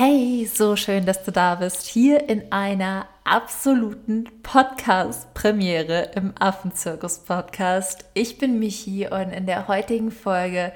Hey, so schön, dass du da bist, hier in einer absoluten Podcast-Premiere im Affenzirkus-Podcast. Ich bin Michi und in der heutigen Folge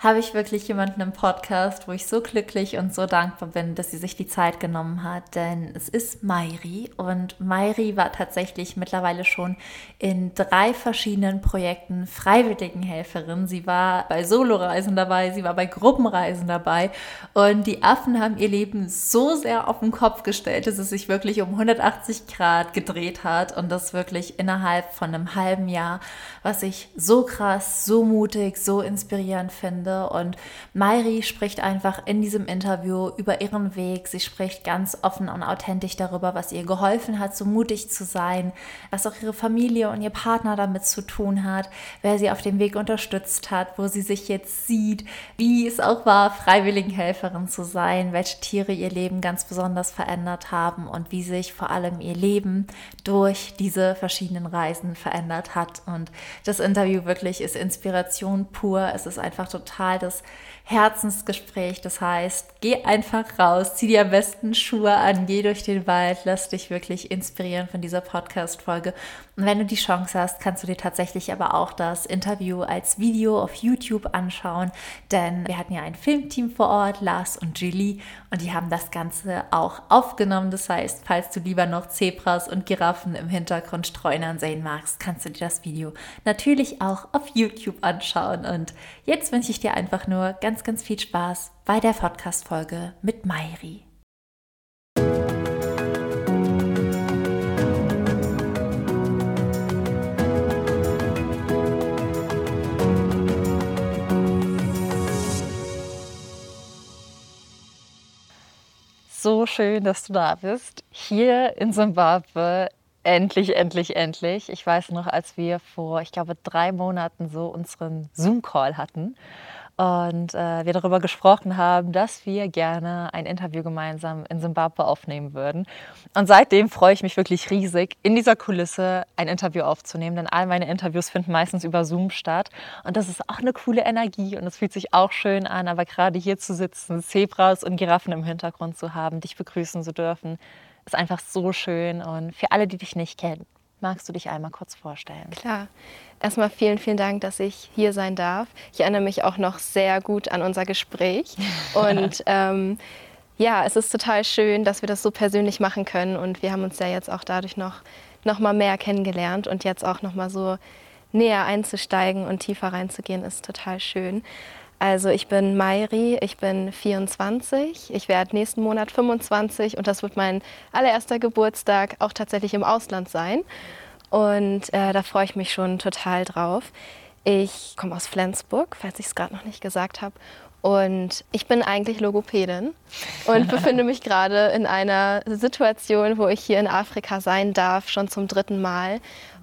habe ich wirklich jemanden im Podcast, wo ich so glücklich und so dankbar bin, dass sie sich die Zeit genommen hat. Denn es ist Mairi und Mairi war tatsächlich mittlerweile schon in drei verschiedenen Projekten Freiwilligenhelferin. Sie war bei Soloreisen dabei, sie war bei Gruppenreisen dabei und die Affen haben ihr Leben so sehr auf den Kopf gestellt, dass es sich wirklich um 180 Grad gedreht hat und das wirklich innerhalb von einem halben Jahr, was ich so krass, so mutig, so inspirierend finde finde. Und Mairi spricht einfach in diesem Interview über ihren Weg. Sie spricht ganz offen und authentisch darüber, was ihr geholfen hat, so mutig zu sein, was auch ihre Familie und ihr Partner damit zu tun hat, wer sie auf dem Weg unterstützt hat, wo sie sich jetzt sieht, wie es auch war, Freiwilligenhelferin zu sein, welche Tiere ihr Leben ganz besonders verändert haben und wie sich vor allem ihr Leben durch diese verschiedenen Reisen verändert hat. Und das Interview wirklich ist Inspiration pur. Es ist einfach total total das Herzensgespräch. Das heißt, geh einfach raus, zieh dir am besten Schuhe an, geh durch den Wald, lass dich wirklich inspirieren von dieser Podcast-Folge. Und wenn du die Chance hast, kannst du dir tatsächlich aber auch das Interview als Video auf YouTube anschauen, denn wir hatten ja ein Filmteam vor Ort, Lars und Julie, und die haben das Ganze auch aufgenommen. Das heißt, falls du lieber noch Zebras und Giraffen im Hintergrund streunern sehen magst, kannst du dir das Video natürlich auch auf YouTube anschauen. Und jetzt wünsche ich dir einfach nur ganz ganz, ganz viel Spaß bei der Podcast-Folge mit Mairi. So schön, dass du da bist. Hier in Simbabwe. Endlich, endlich, endlich. Ich weiß noch, als wir vor, ich glaube, drei Monaten so unseren Zoom-Call hatten und äh, wir darüber gesprochen haben, dass wir gerne ein Interview gemeinsam in Simbabwe aufnehmen würden. Und seitdem freue ich mich wirklich riesig, in dieser Kulisse ein Interview aufzunehmen, denn all meine Interviews finden meistens über Zoom statt. Und das ist auch eine coole Energie und es fühlt sich auch schön an, aber gerade hier zu sitzen, Zebras und Giraffen im Hintergrund zu haben, dich begrüßen zu dürfen, ist einfach so schön. Und für alle, die dich nicht kennen, magst du dich einmal kurz vorstellen? Klar. Erstmal vielen, vielen Dank, dass ich hier sein darf. Ich erinnere mich auch noch sehr gut an unser Gespräch. Und ähm, ja, es ist total schön, dass wir das so persönlich machen können. Und wir haben uns ja jetzt auch dadurch noch, noch mal mehr kennengelernt. Und jetzt auch noch mal so näher einzusteigen und tiefer reinzugehen, ist total schön. Also ich bin Mairi, ich bin 24, ich werde nächsten Monat 25 und das wird mein allererster Geburtstag auch tatsächlich im Ausland sein. Und äh, da freue ich mich schon total drauf. Ich komme aus Flensburg, falls ich es gerade noch nicht gesagt habe. Und ich bin eigentlich Logopädin und befinde mich gerade in einer Situation, wo ich hier in Afrika sein darf, schon zum dritten Mal.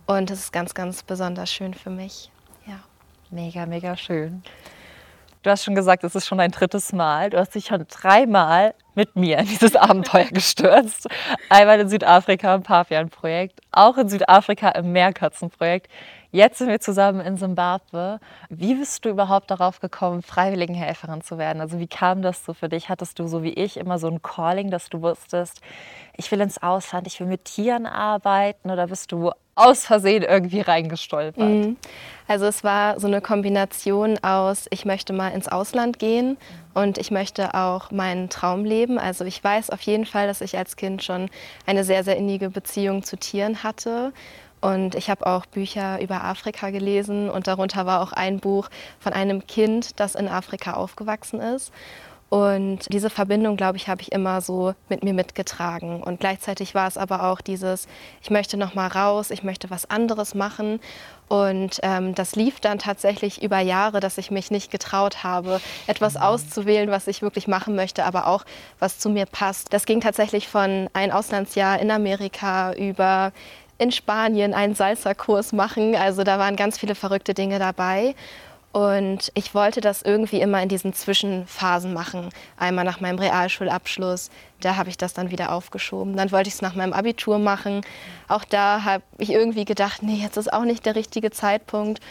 Und das ist ganz, ganz besonders schön für mich. Ja. Mega, mega schön. Du hast schon gesagt, es ist schon dein drittes Mal. Du hast dich schon dreimal mit mir in dieses Abenteuer gestürzt. Einmal in Südafrika im Pavian-Projekt, auch in Südafrika im Meerkatzenprojekt. Jetzt sind wir zusammen in Simbabwe. Wie bist du überhaupt darauf gekommen, Freiwilligenhelferin zu werden? Also wie kam das so für dich? Hattest du so wie ich immer so ein Calling, dass du wusstest, ich will ins Ausland, ich will mit Tieren arbeiten oder bist du aus Versehen irgendwie reingestolpert? Mhm. Also es war so eine Kombination aus, ich möchte mal ins Ausland gehen und ich möchte auch meinen Traum leben. Also ich weiß auf jeden Fall, dass ich als Kind schon eine sehr, sehr innige Beziehung zu Tieren hatte. Und ich habe auch Bücher über Afrika gelesen und darunter war auch ein Buch von einem Kind, das in Afrika aufgewachsen ist. Und diese Verbindung, glaube ich, habe ich immer so mit mir mitgetragen. Und gleichzeitig war es aber auch dieses, ich möchte noch mal raus, ich möchte was anderes machen. Und ähm, das lief dann tatsächlich über Jahre, dass ich mich nicht getraut habe, etwas mhm. auszuwählen, was ich wirklich machen möchte, aber auch was zu mir passt. Das ging tatsächlich von ein Auslandsjahr in Amerika über in Spanien einen Salsa-Kurs machen. Also da waren ganz viele verrückte Dinge dabei. Und ich wollte das irgendwie immer in diesen Zwischenphasen machen. Einmal nach meinem Realschulabschluss, da habe ich das dann wieder aufgeschoben. Dann wollte ich es nach meinem Abitur machen. Auch da habe ich irgendwie gedacht, nee, jetzt ist auch nicht der richtige Zeitpunkt.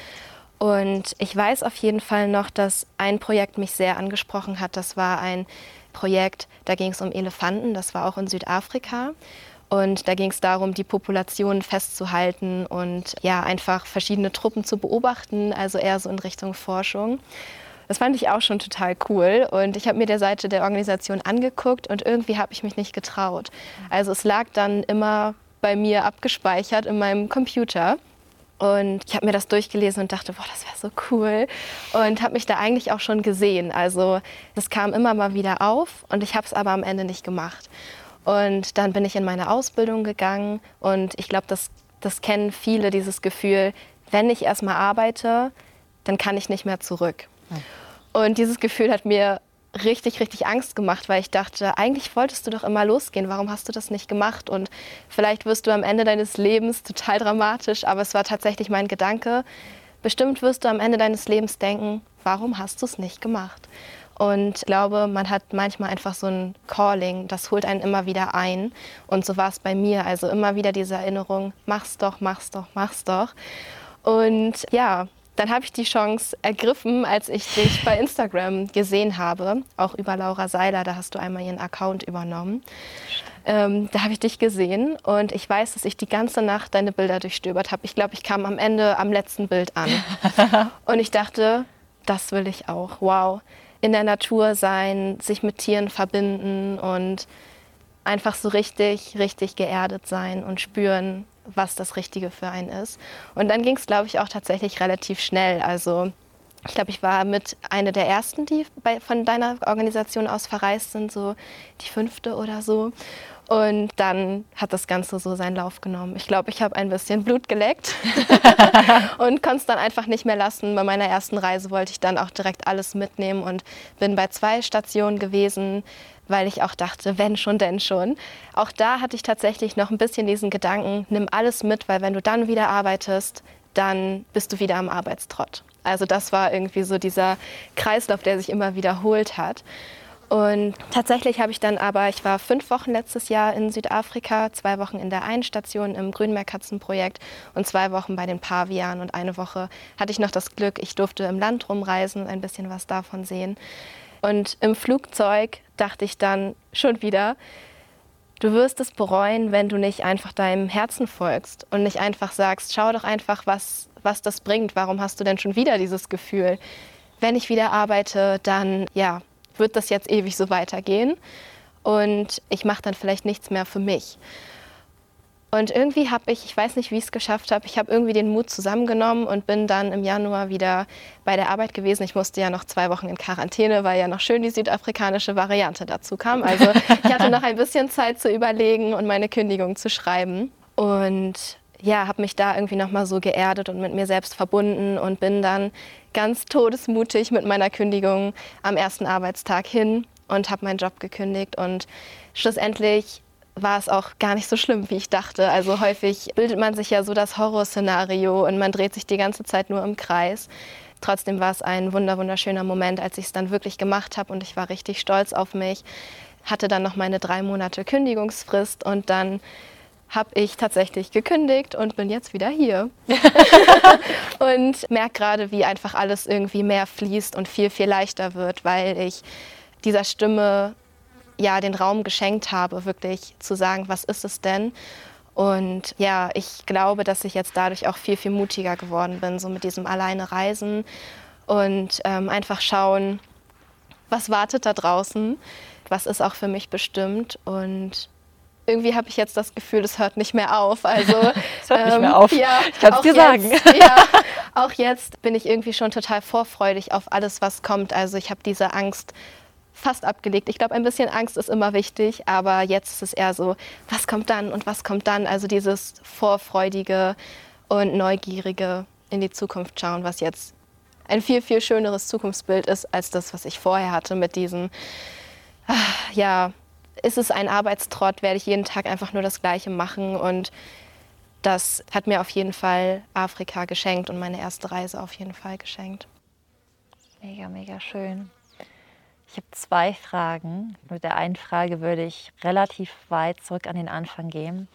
Und ich weiß auf jeden Fall noch, dass ein Projekt mich sehr angesprochen hat. Das war ein Projekt, da ging es um Elefanten, das war auch in Südafrika. Und da ging es darum, die Population festzuhalten und ja, einfach verschiedene Truppen zu beobachten, also eher so in Richtung Forschung. Das fand ich auch schon total cool. Und ich habe mir der Seite der Organisation angeguckt und irgendwie habe ich mich nicht getraut. Also es lag dann immer bei mir abgespeichert in meinem Computer. Und ich habe mir das durchgelesen und dachte, boah, das wäre so cool. Und habe mich da eigentlich auch schon gesehen. Also das kam immer mal wieder auf und ich habe es aber am Ende nicht gemacht. Und dann bin ich in meine Ausbildung gegangen und ich glaube, das, das kennen viele, dieses Gefühl, wenn ich erstmal arbeite, dann kann ich nicht mehr zurück. Und dieses Gefühl hat mir richtig, richtig Angst gemacht, weil ich dachte, eigentlich wolltest du doch immer losgehen, warum hast du das nicht gemacht? Und vielleicht wirst du am Ende deines Lebens total dramatisch, aber es war tatsächlich mein Gedanke, bestimmt wirst du am Ende deines Lebens denken, warum hast du es nicht gemacht? Und ich glaube, man hat manchmal einfach so ein Calling, das holt einen immer wieder ein. Und so war es bei mir. Also immer wieder diese Erinnerung, mach's doch, mach's doch, mach's doch. Und ja, dann habe ich die Chance ergriffen, als ich dich bei Instagram gesehen habe, auch über Laura Seiler, da hast du einmal ihren Account übernommen. Ähm, da habe ich dich gesehen und ich weiß, dass ich die ganze Nacht deine Bilder durchstöbert habe. Ich glaube, ich kam am Ende am letzten Bild an. und ich dachte, das will ich auch. Wow in der Natur sein, sich mit Tieren verbinden und einfach so richtig, richtig geerdet sein und spüren, was das Richtige für einen ist. Und dann ging es, glaube ich, auch tatsächlich relativ schnell. Also ich glaube, ich war mit einer der ersten, die bei, von deiner Organisation aus verreist sind, so die fünfte oder so. Und dann hat das Ganze so seinen Lauf genommen. Ich glaube, ich habe ein bisschen Blut geleckt und konnte es dann einfach nicht mehr lassen. Bei meiner ersten Reise wollte ich dann auch direkt alles mitnehmen und bin bei zwei Stationen gewesen, weil ich auch dachte, wenn schon, denn schon. Auch da hatte ich tatsächlich noch ein bisschen diesen Gedanken, nimm alles mit, weil wenn du dann wieder arbeitest, dann bist du wieder am Arbeitstrott. Also das war irgendwie so dieser Kreislauf, der sich immer wiederholt hat. Und tatsächlich habe ich dann aber, ich war fünf Wochen letztes Jahr in Südafrika, zwei Wochen in der einen Station im Grünmeerkatzenprojekt und zwei Wochen bei den Pavianen und eine Woche hatte ich noch das Glück, ich durfte im Land rumreisen und ein bisschen was davon sehen. Und im Flugzeug dachte ich dann schon wieder, du wirst es bereuen, wenn du nicht einfach deinem Herzen folgst und nicht einfach sagst, schau doch einfach, was, was das bringt. Warum hast du denn schon wieder dieses Gefühl? Wenn ich wieder arbeite, dann ja, wird das jetzt ewig so weitergehen und ich mache dann vielleicht nichts mehr für mich. Und irgendwie habe ich, ich weiß nicht, wie ich es geschafft habe, ich habe irgendwie den Mut zusammengenommen und bin dann im Januar wieder bei der Arbeit gewesen. Ich musste ja noch zwei Wochen in Quarantäne, weil ja noch schön die südafrikanische Variante dazu kam. Also ich hatte noch ein bisschen Zeit zu überlegen und meine Kündigung zu schreiben. Und ja, habe mich da irgendwie nochmal so geerdet und mit mir selbst verbunden und bin dann ganz todesmutig mit meiner Kündigung am ersten Arbeitstag hin und habe meinen Job gekündigt. Und schlussendlich war es auch gar nicht so schlimm, wie ich dachte. Also häufig bildet man sich ja so das Horrorszenario und man dreht sich die ganze Zeit nur im Kreis. Trotzdem war es ein wunder wunderschöner Moment, als ich es dann wirklich gemacht habe und ich war richtig stolz auf mich. Hatte dann noch meine drei Monate Kündigungsfrist und dann habe ich tatsächlich gekündigt und bin jetzt wieder hier. und merke gerade, wie einfach alles irgendwie mehr fließt und viel, viel leichter wird, weil ich dieser Stimme ja den Raum geschenkt habe, wirklich zu sagen, was ist es denn? Und ja, ich glaube, dass ich jetzt dadurch auch viel, viel mutiger geworden bin, so mit diesem alleine Reisen und ähm, einfach schauen, was wartet da draußen, was ist auch für mich bestimmt und irgendwie habe ich jetzt das Gefühl, es hört nicht mehr auf. Also es hört ähm, nicht mehr auf. Ja, ich kann es dir sagen. ja, auch jetzt bin ich irgendwie schon total vorfreudig auf alles, was kommt. Also ich habe diese Angst fast abgelegt. Ich glaube, ein bisschen Angst ist immer wichtig, aber jetzt ist es eher so, was kommt dann und was kommt dann? Also dieses vorfreudige und neugierige in die Zukunft schauen, was jetzt ein viel, viel schöneres Zukunftsbild ist als das, was ich vorher hatte mit diesem, ah, ja, ist es ein Arbeitstrott, werde ich jeden Tag einfach nur das Gleiche machen. Und das hat mir auf jeden Fall Afrika geschenkt und meine erste Reise auf jeden Fall geschenkt. Mega, mega schön. Ich habe zwei Fragen. Mit der einen Frage würde ich relativ weit zurück an den Anfang gehen.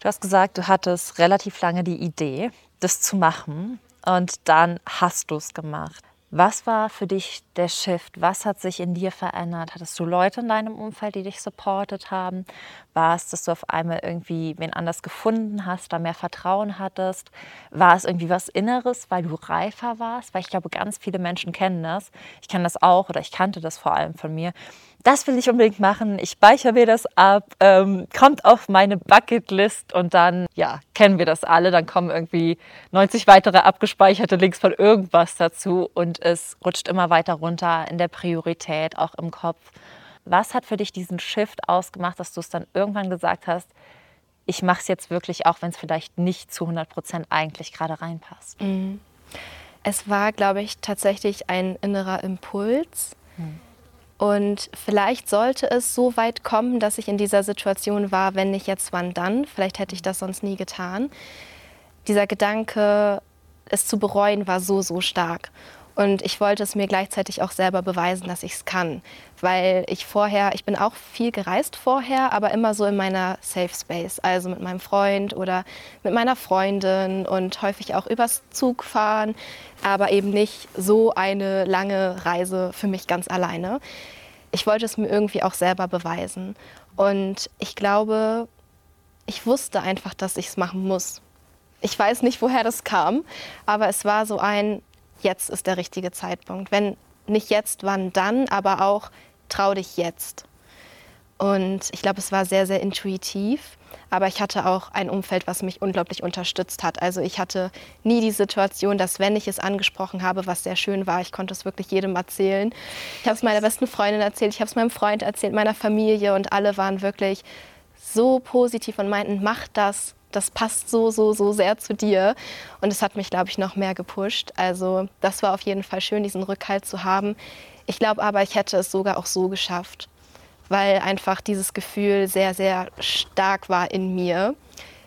Du hast gesagt, du hattest relativ lange die Idee, das zu machen und dann hast du es gemacht. Was war für dich der Shift? Was hat sich in dir verändert? Hattest du Leute in deinem Umfeld, die dich supportet haben? War es, dass du auf einmal irgendwie wen anders gefunden hast, da mehr Vertrauen hattest? War es irgendwie was Inneres, weil du reifer warst? Weil ich glaube, ganz viele Menschen kennen das. Ich kenne das auch oder ich kannte das vor allem von mir. Das will ich unbedingt machen. Ich speichere mir das ab, ähm, kommt auf meine Bucketlist und dann, ja, kennen wir das alle. Dann kommen irgendwie 90 weitere abgespeicherte Links von irgendwas dazu und es rutscht immer weiter runter in der Priorität, auch im Kopf. Was hat für dich diesen Shift ausgemacht, dass du es dann irgendwann gesagt hast, ich mache es jetzt wirklich, auch wenn es vielleicht nicht zu 100 Prozent eigentlich gerade reinpasst? Mhm. Es war, glaube ich, tatsächlich ein innerer Impuls. Mhm. Und vielleicht sollte es so weit kommen, dass ich in dieser Situation war, wenn nicht jetzt, wann dann. Vielleicht hätte ich das sonst nie getan. Dieser Gedanke, es zu bereuen, war so, so stark. Und ich wollte es mir gleichzeitig auch selber beweisen, dass ich es kann. Weil ich vorher, ich bin auch viel gereist vorher, aber immer so in meiner Safe Space. Also mit meinem Freund oder mit meiner Freundin und häufig auch übers Zug fahren, aber eben nicht so eine lange Reise für mich ganz alleine. Ich wollte es mir irgendwie auch selber beweisen. Und ich glaube, ich wusste einfach, dass ich es machen muss. Ich weiß nicht, woher das kam, aber es war so ein, jetzt ist der richtige Zeitpunkt. Wenn nicht jetzt, wann dann, aber auch trau dich jetzt. Und ich glaube, es war sehr, sehr intuitiv. Aber ich hatte auch ein Umfeld, was mich unglaublich unterstützt hat. Also ich hatte nie die Situation, dass wenn ich es angesprochen habe, was sehr schön war, ich konnte es wirklich jedem erzählen. Ich habe es meiner besten Freundin erzählt, ich habe es meinem Freund erzählt, meiner Familie und alle waren wirklich so positiv und meinten, mach das, das passt so, so, so sehr zu dir. Und es hat mich, glaube ich, noch mehr gepusht. Also das war auf jeden Fall schön, diesen Rückhalt zu haben. Ich glaube aber, ich hätte es sogar auch so geschafft, weil einfach dieses Gefühl sehr, sehr stark war in mir,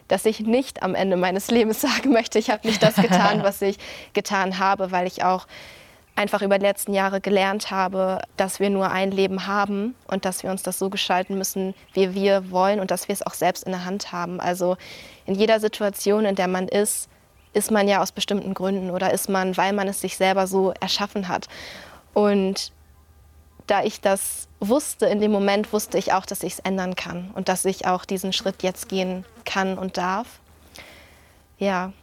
dass ich nicht am Ende meines Lebens sagen möchte, ich habe nicht das getan, was ich getan habe, weil ich auch einfach über die letzten Jahre gelernt habe, dass wir nur ein Leben haben und dass wir uns das so gestalten müssen, wie wir wollen und dass wir es auch selbst in der Hand haben. Also in jeder Situation, in der man ist, ist man ja aus bestimmten Gründen oder ist man, weil man es sich selber so erschaffen hat. Und da ich das wusste, in dem Moment wusste ich auch, dass ich es ändern kann und dass ich auch diesen Schritt jetzt gehen kann und darf. Ja,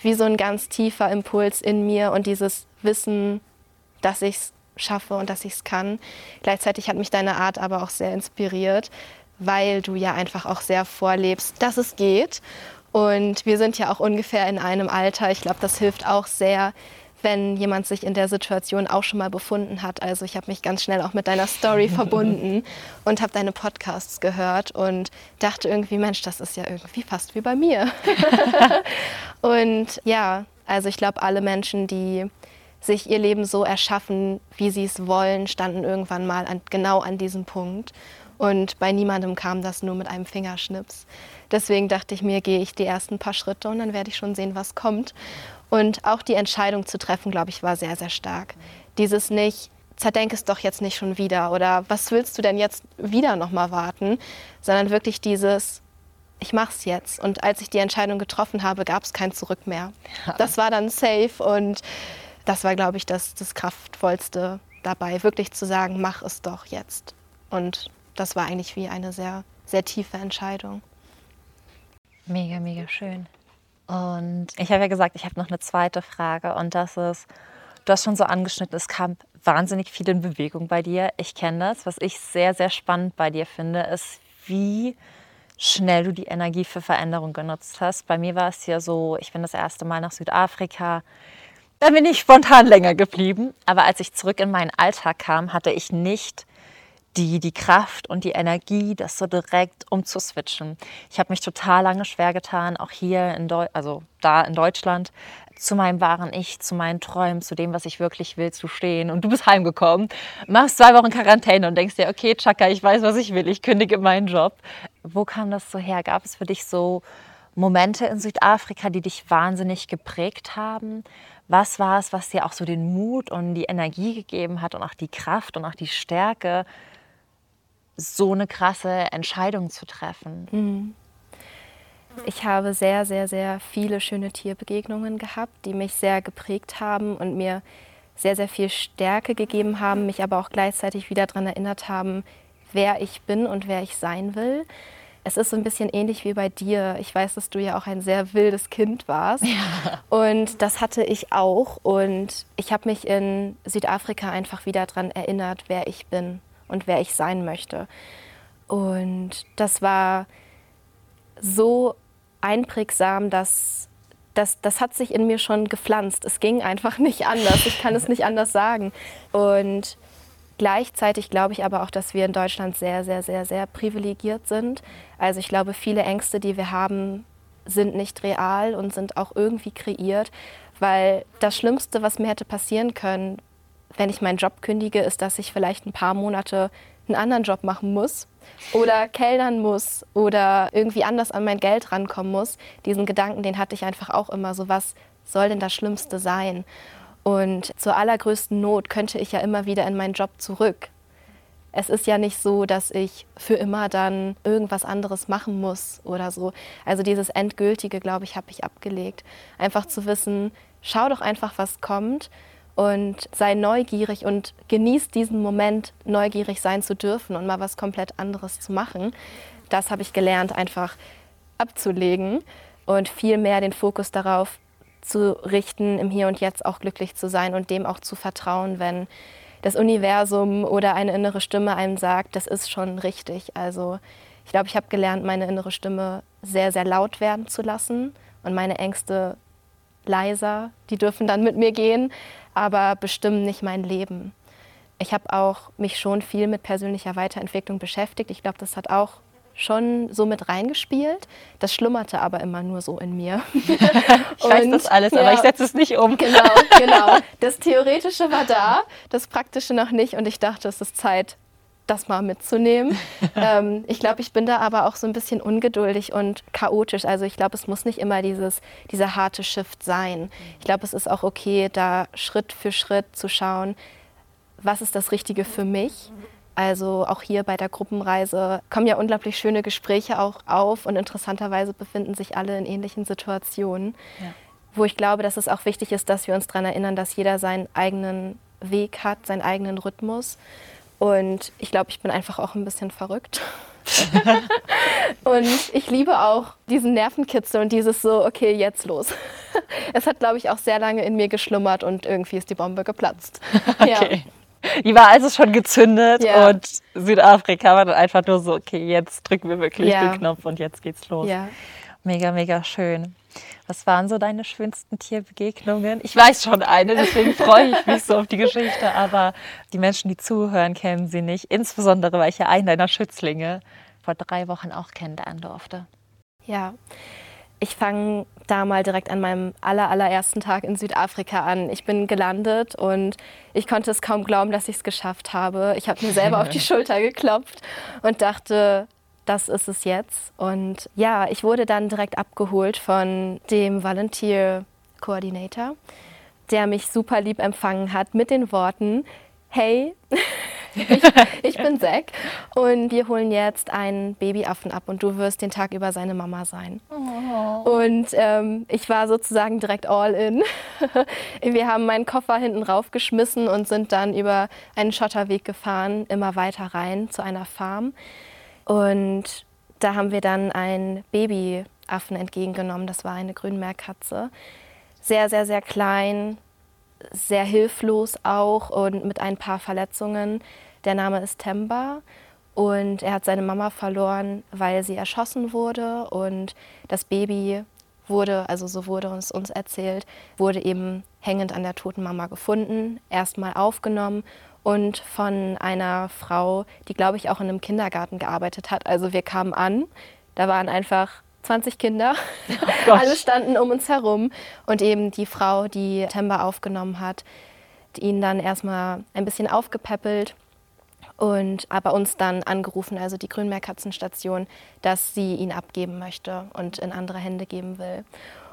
wie so ein ganz tiefer Impuls in mir und dieses Wissen, dass ich es schaffe und dass ich es kann. Gleichzeitig hat mich deine Art aber auch sehr inspiriert, weil du ja einfach auch sehr vorlebst, dass es geht. Und wir sind ja auch ungefähr in einem Alter. Ich glaube, das hilft auch sehr, wenn jemand sich in der Situation auch schon mal befunden hat. Also ich habe mich ganz schnell auch mit deiner Story verbunden und habe deine Podcasts gehört und dachte irgendwie, Mensch, das ist ja irgendwie fast wie bei mir. und ja, also ich glaube, alle Menschen, die sich ihr Leben so erschaffen, wie sie es wollen, standen irgendwann mal an, genau an diesem Punkt. Und bei niemandem kam das nur mit einem Fingerschnips. Deswegen dachte ich mir, gehe ich die ersten paar Schritte und dann werde ich schon sehen, was kommt. Und auch die Entscheidung zu treffen, glaube ich, war sehr, sehr stark. Dieses nicht, zerdenk es doch jetzt nicht schon wieder oder was willst du denn jetzt wieder nochmal warten, sondern wirklich dieses, ich mache es jetzt. Und als ich die Entscheidung getroffen habe, gab es kein Zurück mehr. Das war dann safe und das war, glaube ich, das, das Kraftvollste dabei, wirklich zu sagen, mach es doch jetzt. Und das war eigentlich wie eine sehr, sehr tiefe Entscheidung. Mega, mega schön. Und ich habe ja gesagt, ich habe noch eine zweite Frage und das ist, du hast schon so angeschnitten, es kam wahnsinnig viel in Bewegung bei dir. Ich kenne das. Was ich sehr, sehr spannend bei dir finde, ist, wie schnell du die Energie für Veränderung genutzt hast. Bei mir war es ja so, ich bin das erste Mal nach Südafrika. Da bin ich spontan länger geblieben. Aber als ich zurück in meinen Alltag kam, hatte ich nicht die, die Kraft und die Energie, das so direkt umzuswitchen. Ich habe mich total lange schwer getan, auch hier in Deu also da in Deutschland, zu meinem wahren Ich, zu meinen Träumen, zu dem, was ich wirklich will, zu stehen. Und du bist heimgekommen, machst zwei Wochen Quarantäne und denkst dir, okay, Chaka, ich weiß, was ich will, ich kündige meinen Job. Wo kam das so her? Gab es für dich so Momente in Südafrika, die dich wahnsinnig geprägt haben? Was war es, was dir auch so den Mut und die Energie gegeben hat und auch die Kraft und auch die Stärke, so eine krasse Entscheidung zu treffen. Mhm. Ich habe sehr, sehr, sehr viele schöne Tierbegegnungen gehabt, die mich sehr geprägt haben und mir sehr, sehr viel Stärke gegeben haben, mich aber auch gleichzeitig wieder daran erinnert haben, wer ich bin und wer ich sein will. Es ist so ein bisschen ähnlich wie bei dir. Ich weiß, dass du ja auch ein sehr wildes Kind warst. Ja. Und das hatte ich auch. Und ich habe mich in Südafrika einfach wieder daran erinnert, wer ich bin und wer ich sein möchte. Und das war so einprägsam, dass das, das hat sich in mir schon gepflanzt. Es ging einfach nicht anders. Ich kann es nicht anders sagen. Und gleichzeitig glaube ich aber auch, dass wir in Deutschland sehr, sehr, sehr, sehr privilegiert sind. Also ich glaube, viele Ängste, die wir haben, sind nicht real und sind auch irgendwie kreiert, weil das Schlimmste, was mir hätte passieren können, wenn ich meinen Job kündige, ist, dass ich vielleicht ein paar Monate einen anderen Job machen muss oder kellnern muss oder irgendwie anders an mein Geld rankommen muss. Diesen Gedanken, den hatte ich einfach auch immer so, was soll denn das Schlimmste sein? Und zur allergrößten Not könnte ich ja immer wieder in meinen Job zurück. Es ist ja nicht so, dass ich für immer dann irgendwas anderes machen muss oder so. Also dieses Endgültige, glaube ich, habe ich abgelegt. Einfach zu wissen, schau doch einfach, was kommt und sei neugierig und genieß diesen Moment, neugierig sein zu dürfen und mal was komplett anderes zu machen. Das habe ich gelernt, einfach abzulegen und viel mehr den Fokus darauf zu richten, im Hier und Jetzt auch glücklich zu sein und dem auch zu vertrauen, wenn das Universum oder eine innere Stimme einem sagt, das ist schon richtig. Also ich glaube, ich habe gelernt, meine innere Stimme sehr, sehr laut werden zu lassen und meine Ängste leiser. Die dürfen dann mit mir gehen, aber bestimmen nicht mein Leben. Ich habe auch mich schon viel mit persönlicher Weiterentwicklung beschäftigt. Ich glaube, das hat auch schon so mit reingespielt. Das schlummerte aber immer nur so in mir. ich weiß das alles, ja, aber ich setze es nicht um. Genau, genau. Das Theoretische war da, das Praktische noch nicht. Und ich dachte, es ist Zeit, das mal mitzunehmen. ähm, ich glaube, ich bin da aber auch so ein bisschen ungeduldig und chaotisch. Also ich glaube, es muss nicht immer dieses, dieser harte Shift sein. Ich glaube, es ist auch okay, da Schritt für Schritt zu schauen, was ist das Richtige für mich. Also auch hier bei der Gruppenreise kommen ja unglaublich schöne Gespräche auch auf und interessanterweise befinden sich alle in ähnlichen Situationen, ja. wo ich glaube, dass es auch wichtig ist, dass wir uns daran erinnern, dass jeder seinen eigenen Weg hat, seinen eigenen Rhythmus und ich glaube, ich bin einfach auch ein bisschen verrückt. und ich liebe auch diesen Nervenkitzel und dieses so, okay, jetzt los. es hat, glaube ich, auch sehr lange in mir geschlummert und irgendwie ist die Bombe geplatzt. Okay. Ja. Die war also schon gezündet ja. und Südafrika war dann einfach nur so, okay, jetzt drücken wir wirklich ja. den Knopf und jetzt geht's los. Ja. Mega, mega schön. Was waren so deine schönsten Tierbegegnungen? Ich weiß schon eine, deswegen freue ich mich so auf die Geschichte, aber die Menschen, die zuhören, kennen sie nicht. Insbesondere, weil ich ja einen deiner Schützlinge vor drei Wochen auch kennenlernen durfte. Ja, ich fange da mal direkt an meinem aller, allerersten Tag in Südafrika an. Ich bin gelandet und ich konnte es kaum glauben, dass ich es geschafft habe. Ich habe mir selber auf die Schulter geklopft und dachte, das ist es jetzt. Und ja, ich wurde dann direkt abgeholt von dem Volunteer Coordinator, der mich super lieb empfangen hat mit den Worten, hey, ich, ich, bin Zack und wir holen jetzt einen Babyaffen ab und du wirst den Tag über seine Mama sein. Oh. Und ähm, ich war sozusagen direkt all in. wir haben meinen Koffer hinten raufgeschmissen und sind dann über einen Schotterweg gefahren, immer weiter rein zu einer Farm. Und da haben wir dann einen Babyaffen entgegengenommen. Das war eine Grünmeerkatze. Sehr, sehr, sehr klein, sehr hilflos auch und mit ein paar Verletzungen. Der Name ist Temba und er hat seine Mama verloren, weil sie erschossen wurde und das Baby wurde, also so wurde uns, uns erzählt, wurde eben hängend an der toten Mama gefunden, erstmal aufgenommen und von einer Frau, die, glaube ich, auch in einem Kindergarten gearbeitet hat. Also wir kamen an, da waren einfach 20 Kinder, oh alle standen um uns herum. Und eben die Frau, die Temba aufgenommen hat, ihn dann erstmal ein bisschen aufgepäppelt und aber uns dann angerufen, also die Grünmeerkatzenstation, dass sie ihn abgeben möchte und in andere Hände geben will.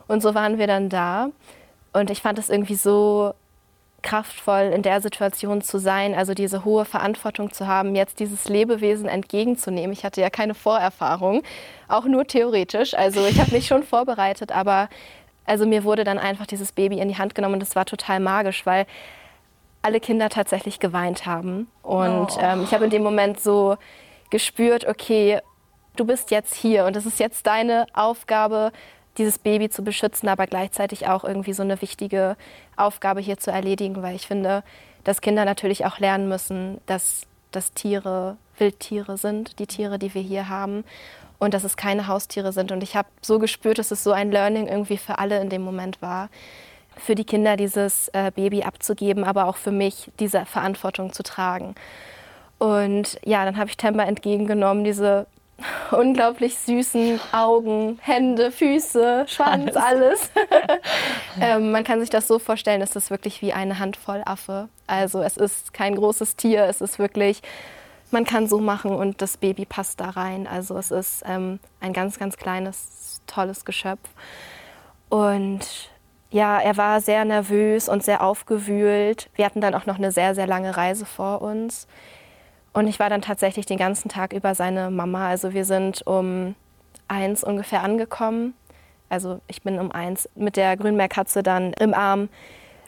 Und so waren wir dann da. Und ich fand es irgendwie so kraftvoll in der Situation zu sein, also diese hohe Verantwortung zu haben, jetzt dieses Lebewesen entgegenzunehmen. Ich hatte ja keine Vorerfahrung, auch nur theoretisch. Also ich habe mich schon vorbereitet, aber also mir wurde dann einfach dieses Baby in die Hand genommen und das war total magisch, weil alle Kinder tatsächlich geweint haben. Und oh. ähm, ich habe in dem Moment so gespürt, okay, du bist jetzt hier und es ist jetzt deine Aufgabe, dieses Baby zu beschützen, aber gleichzeitig auch irgendwie so eine wichtige Aufgabe hier zu erledigen, weil ich finde, dass Kinder natürlich auch lernen müssen, dass, dass Tiere Wildtiere sind, die Tiere, die wir hier haben und dass es keine Haustiere sind. Und ich habe so gespürt, dass es so ein Learning irgendwie für alle in dem Moment war, für die Kinder dieses äh, Baby abzugeben, aber auch für mich diese Verantwortung zu tragen. Und ja, dann habe ich Temper entgegengenommen, diese unglaublich süßen Augen, Hände, Füße, Schwanz, alles. ähm, man kann sich das so vorstellen, es ist wirklich wie eine Handvoll Affe. Also es ist kein großes Tier, es ist wirklich, man kann so machen und das Baby passt da rein. Also es ist ähm, ein ganz, ganz kleines, tolles Geschöpf. Und ja, er war sehr nervös und sehr aufgewühlt. Wir hatten dann auch noch eine sehr, sehr lange Reise vor uns. Und ich war dann tatsächlich den ganzen Tag über seine Mama. Also wir sind um eins ungefähr angekommen. Also ich bin um eins mit der Grünmeerkatze dann im Arm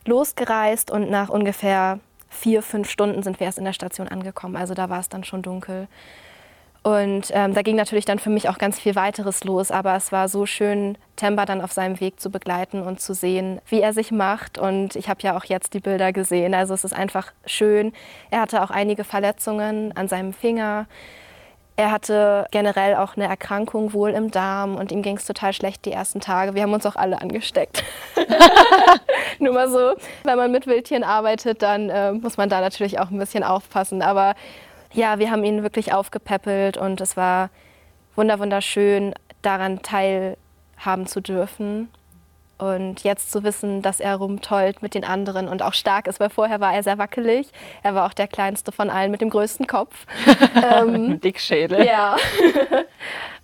losgereist und nach ungefähr vier, fünf Stunden sind wir erst in der Station angekommen. Also da war es dann schon dunkel. Und ähm, da ging natürlich dann für mich auch ganz viel weiteres los, aber es war so schön, Temba dann auf seinem Weg zu begleiten und zu sehen, wie er sich macht. Und ich habe ja auch jetzt die Bilder gesehen. Also es ist einfach schön. Er hatte auch einige Verletzungen an seinem Finger. Er hatte generell auch eine Erkrankung wohl im Darm und ihm ging es total schlecht die ersten Tage. Wir haben uns auch alle angesteckt. Nur mal so, wenn man mit Wildtieren arbeitet, dann äh, muss man da natürlich auch ein bisschen aufpassen. Aber ja, wir haben ihn wirklich aufgepäppelt und es war wunderschön, daran teilhaben zu dürfen. Und jetzt zu wissen, dass er rumtollt mit den anderen und auch stark ist, weil vorher war er sehr wackelig. Er war auch der kleinste von allen mit dem größten Kopf. ähm, Dickschädel. Ja.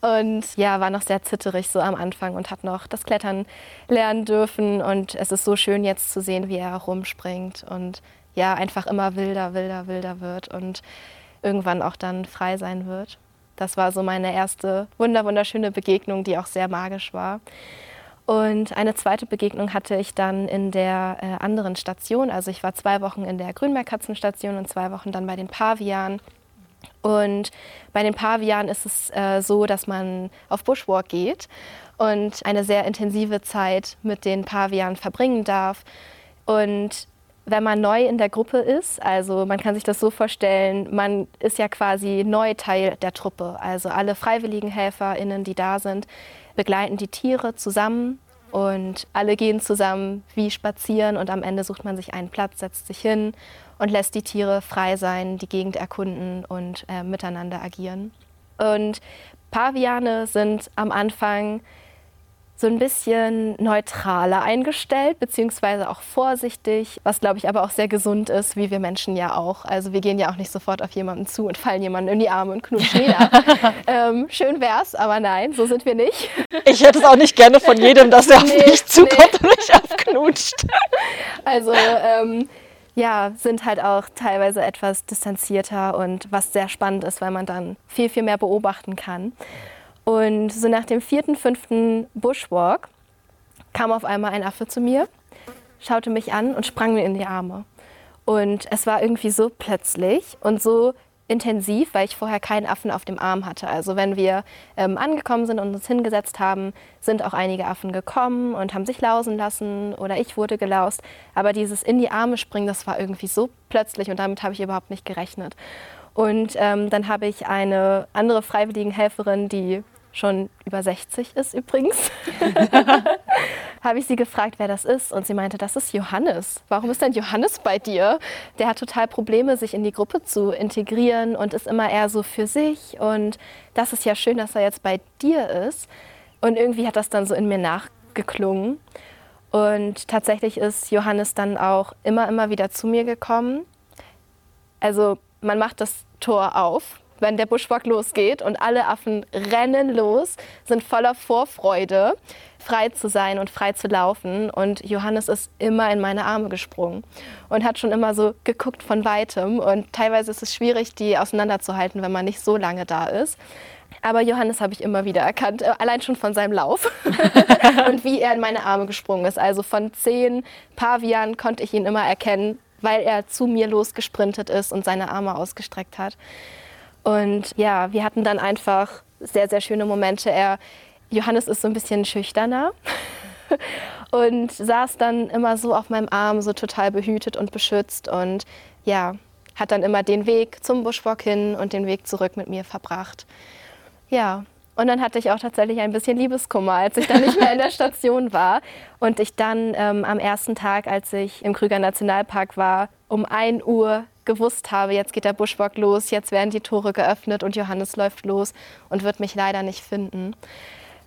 und ja, war noch sehr zitterig so am Anfang und hat noch das Klettern lernen dürfen. Und es ist so schön jetzt zu sehen, wie er rumspringt und ja, einfach immer wilder, wilder, wilder wird. Und irgendwann auch dann frei sein wird. Das war so meine erste wunderschöne Begegnung, die auch sehr magisch war. Und eine zweite Begegnung hatte ich dann in der äh, anderen Station. Also ich war zwei Wochen in der Grünmeerkatzenstation und zwei Wochen dann bei den Pavianen. Und bei den Pavianen ist es äh, so, dass man auf Bushwalk geht und eine sehr intensive Zeit mit den Pavianen verbringen darf. Und wenn man neu in der Gruppe ist. Also man kann sich das so vorstellen, man ist ja quasi neu Teil der Truppe. Also alle freiwilligen HelferInnen, die da sind, begleiten die Tiere zusammen und alle gehen zusammen wie spazieren und am Ende sucht man sich einen Platz, setzt sich hin und lässt die Tiere frei sein, die Gegend erkunden und äh, miteinander agieren. Und Paviane sind am Anfang so ein bisschen neutraler eingestellt, beziehungsweise auch vorsichtig, was glaube ich aber auch sehr gesund ist, wie wir Menschen ja auch. Also wir gehen ja auch nicht sofort auf jemanden zu und fallen jemanden in die Arme und knutschen ihn ab. ähm, schön wär's, aber nein, so sind wir nicht. Ich hätte es auch nicht gerne von jedem, dass er auf nee, mich zukommt nee. und mich abknutscht. Also ähm, ja, sind halt auch teilweise etwas distanzierter und was sehr spannend ist, weil man dann viel, viel mehr beobachten kann. Und so nach dem vierten, fünften Bushwalk kam auf einmal ein Affe zu mir, schaute mich an und sprang mir in die Arme. Und es war irgendwie so plötzlich und so intensiv, weil ich vorher keinen Affen auf dem Arm hatte. Also wenn wir ähm, angekommen sind und uns hingesetzt haben, sind auch einige Affen gekommen und haben sich lausen lassen oder ich wurde gelaust. Aber dieses in die Arme springen, das war irgendwie so plötzlich und damit habe ich überhaupt nicht gerechnet. Und ähm, dann habe ich eine andere Freiwilligenhelferin, die schon über 60 ist übrigens, habe ich sie gefragt, wer das ist. Und sie meinte, das ist Johannes. Warum ist denn Johannes bei dir? Der hat total Probleme, sich in die Gruppe zu integrieren und ist immer eher so für sich. Und das ist ja schön, dass er jetzt bei dir ist. Und irgendwie hat das dann so in mir nachgeklungen. Und tatsächlich ist Johannes dann auch immer, immer wieder zu mir gekommen. Also man macht das Tor auf wenn der Buschwalk losgeht und alle Affen rennen los, sind voller Vorfreude, frei zu sein und frei zu laufen. Und Johannes ist immer in meine Arme gesprungen und hat schon immer so geguckt von weitem. Und teilweise ist es schwierig, die auseinanderzuhalten, wenn man nicht so lange da ist. Aber Johannes habe ich immer wieder erkannt, äh, allein schon von seinem Lauf und wie er in meine Arme gesprungen ist. Also von zehn Pavian konnte ich ihn immer erkennen, weil er zu mir losgesprintet ist und seine Arme ausgestreckt hat. Und ja, wir hatten dann einfach sehr, sehr schöne Momente. Er, Johannes ist so ein bisschen schüchterner und saß dann immer so auf meinem Arm, so total behütet und beschützt und ja, hat dann immer den Weg zum Buschbock hin und den Weg zurück mit mir verbracht. Ja, und dann hatte ich auch tatsächlich ein bisschen Liebeskummer, als ich dann nicht mehr in der Station war. Und ich dann ähm, am ersten Tag, als ich im Krüger Nationalpark war, um 1 Uhr gewusst habe, jetzt geht der Buschbock los, jetzt werden die Tore geöffnet und Johannes läuft los und wird mich leider nicht finden.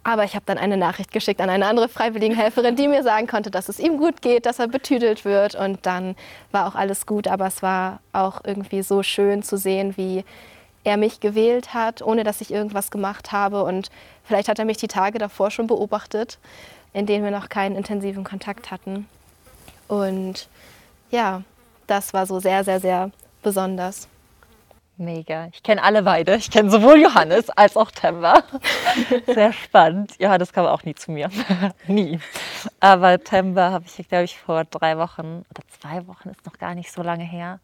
Aber ich habe dann eine Nachricht geschickt an eine andere Freiwilligenhelferin, die mir sagen konnte, dass es ihm gut geht, dass er betüdelt wird. Und dann war auch alles gut. Aber es war auch irgendwie so schön zu sehen, wie er mich gewählt hat, ohne dass ich irgendwas gemacht habe. Und vielleicht hat er mich die Tage davor schon beobachtet, in denen wir noch keinen intensiven Kontakt hatten. Und ja, das war so sehr, sehr, sehr besonders. Mega. Ich kenne alle beide. Ich kenne sowohl Johannes als auch Temba. Sehr spannend. Johannes kam auch nie zu mir. nie. Aber Temba habe ich, glaube ich, vor drei Wochen oder zwei Wochen, ist noch gar nicht so lange her,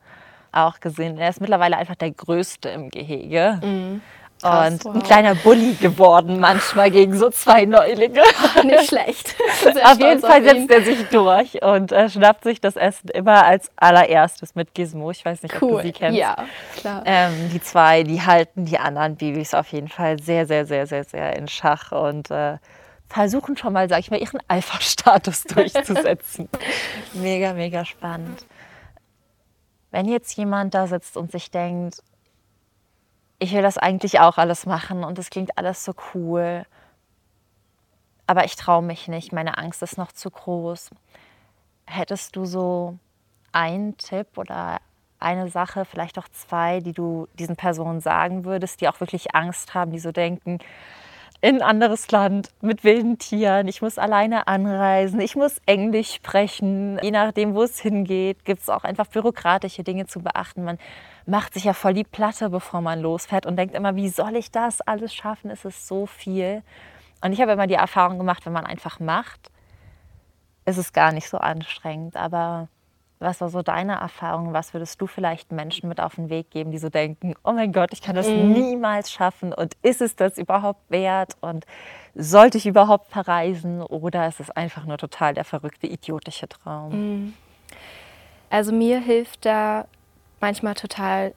auch gesehen. Er ist mittlerweile einfach der Größte im Gehege. Mhm. Krass, und wow. ein kleiner Bully geworden manchmal gegen so zwei Neulinge. Nicht schlecht. auf jeden Fall setzt er sich durch und äh, schnappt sich das Essen immer als allererstes mit Gizmo. Ich weiß nicht, cool. ob du sie kennst. Ja, klar. Ähm, die zwei, die halten die anderen Babys auf jeden Fall sehr, sehr, sehr, sehr, sehr in Schach und äh, versuchen schon mal, sag ich mal, ihren Alpha-Status durchzusetzen. mega, mega spannend. Wenn jetzt jemand da sitzt und sich denkt, ich will das eigentlich auch alles machen und es klingt alles so cool, aber ich traue mich nicht, meine Angst ist noch zu groß. Hättest du so einen Tipp oder eine Sache, vielleicht auch zwei, die du diesen Personen sagen würdest, die auch wirklich Angst haben, die so denken, in ein anderes Land mit wilden Tieren. Ich muss alleine anreisen. Ich muss Englisch sprechen. Je nachdem, wo es hingeht, gibt es auch einfach bürokratische Dinge zu beachten. Man macht sich ja voll die Platte, bevor man losfährt und denkt immer, wie soll ich das alles schaffen? Es ist so viel. Und ich habe immer die Erfahrung gemacht, wenn man einfach macht, ist es gar nicht so anstrengend. Aber was war so deine Erfahrung? Was würdest du vielleicht Menschen mit auf den Weg geben, die so denken, oh mein Gott, ich kann das mhm. niemals schaffen und ist es das überhaupt wert und sollte ich überhaupt verreisen oder ist es einfach nur total der verrückte, idiotische Traum? Mhm. Also mir hilft da manchmal total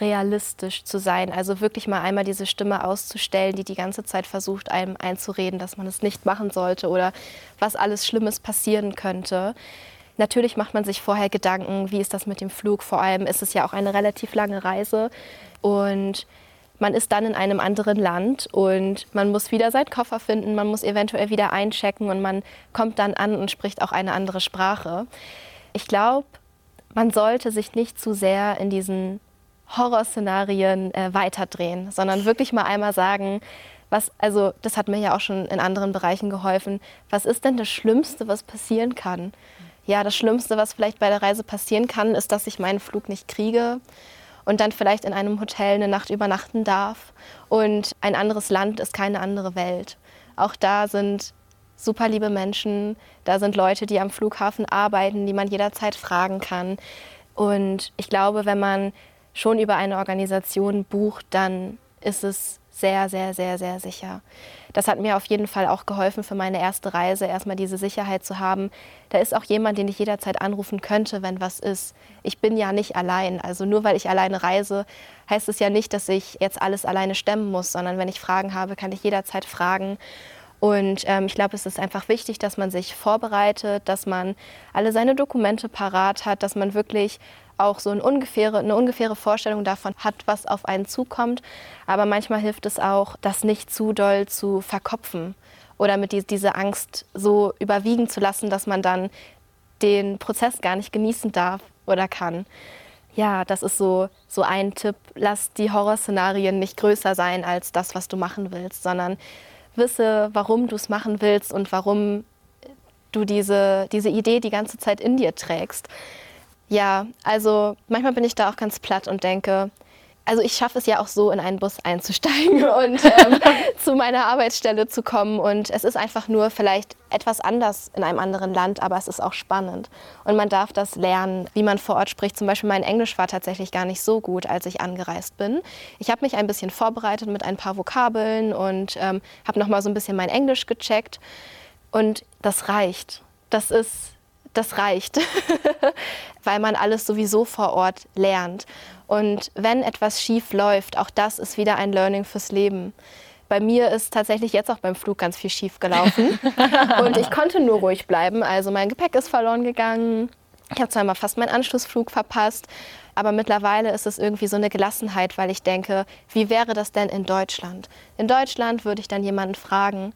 realistisch zu sein. Also wirklich mal einmal diese Stimme auszustellen, die die ganze Zeit versucht, einem einzureden, dass man es nicht machen sollte oder was alles Schlimmes passieren könnte. Natürlich macht man sich vorher Gedanken, wie ist das mit dem Flug? Vor allem ist es ja auch eine relativ lange Reise und man ist dann in einem anderen Land und man muss wieder seinen Koffer finden, man muss eventuell wieder einchecken und man kommt dann an und spricht auch eine andere Sprache. Ich glaube, man sollte sich nicht zu sehr in diesen Horrorszenarien äh, weiterdrehen, sondern wirklich mal einmal sagen, was, also das hat mir ja auch schon in anderen Bereichen geholfen, was ist denn das Schlimmste, was passieren kann? Ja, das Schlimmste, was vielleicht bei der Reise passieren kann, ist, dass ich meinen Flug nicht kriege und dann vielleicht in einem Hotel eine Nacht übernachten darf. Und ein anderes Land ist keine andere Welt. Auch da sind super liebe Menschen, da sind Leute, die am Flughafen arbeiten, die man jederzeit fragen kann. Und ich glaube, wenn man schon über eine Organisation bucht, dann ist es sehr, sehr, sehr, sehr sicher. Das hat mir auf jeden Fall auch geholfen für meine erste Reise, erstmal diese Sicherheit zu haben. Da ist auch jemand, den ich jederzeit anrufen könnte, wenn was ist. Ich bin ja nicht allein. Also nur weil ich alleine reise, heißt es ja nicht, dass ich jetzt alles alleine stemmen muss, sondern wenn ich Fragen habe, kann ich jederzeit fragen. Und ähm, ich glaube, es ist einfach wichtig, dass man sich vorbereitet, dass man alle seine Dokumente parat hat, dass man wirklich auch so eine ungefähre, eine ungefähre Vorstellung davon hat, was auf einen zukommt. Aber manchmal hilft es auch, das nicht zu doll zu verkopfen oder mit die, diese Angst so überwiegen zu lassen, dass man dann den Prozess gar nicht genießen darf oder kann. Ja, das ist so, so ein Tipp. Lass die Horrorszenarien nicht größer sein als das, was du machen willst, sondern wisse, warum du es machen willst und warum du diese, diese Idee die ganze Zeit in dir trägst. Ja, also manchmal bin ich da auch ganz platt und denke, also ich schaffe es ja auch so, in einen Bus einzusteigen und ähm, zu meiner Arbeitsstelle zu kommen. Und es ist einfach nur vielleicht etwas anders in einem anderen Land, aber es ist auch spannend. Und man darf das lernen, wie man vor Ort spricht. Zum Beispiel mein Englisch war tatsächlich gar nicht so gut, als ich angereist bin. Ich habe mich ein bisschen vorbereitet mit ein paar Vokabeln und ähm, habe nochmal so ein bisschen mein Englisch gecheckt. Und das reicht. Das ist, das reicht, weil man alles sowieso vor Ort lernt. Und wenn etwas schief läuft, auch das ist wieder ein Learning fürs Leben. Bei mir ist tatsächlich jetzt auch beim Flug ganz viel schief gelaufen. und ich konnte nur ruhig bleiben. Also mein Gepäck ist verloren gegangen. Ich habe zweimal fast meinen Anschlussflug verpasst. Aber mittlerweile ist es irgendwie so eine Gelassenheit, weil ich denke, wie wäre das denn in Deutschland? In Deutschland würde ich dann jemanden fragen,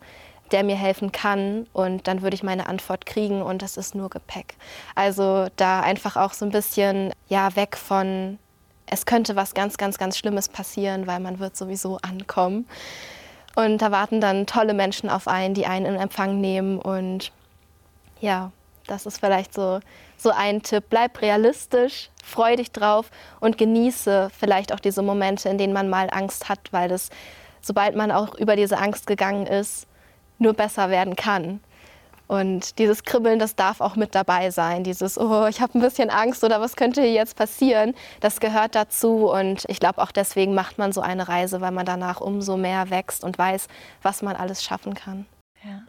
der mir helfen kann und dann würde ich meine Antwort kriegen und das ist nur Gepäck. Also da einfach auch so ein bisschen ja weg von es könnte was ganz, ganz, ganz Schlimmes passieren, weil man wird sowieso ankommen. Und da warten dann tolle Menschen auf einen, die einen in Empfang nehmen. Und ja, das ist vielleicht so, so ein Tipp. Bleib realistisch, freu dich drauf und genieße vielleicht auch diese Momente, in denen man mal Angst hat, weil das, sobald man auch über diese Angst gegangen ist, nur besser werden kann. Und dieses Kribbeln, das darf auch mit dabei sein. Dieses, oh, ich habe ein bisschen Angst oder was könnte hier jetzt passieren, das gehört dazu. Und ich glaube, auch deswegen macht man so eine Reise, weil man danach umso mehr wächst und weiß, was man alles schaffen kann. Ja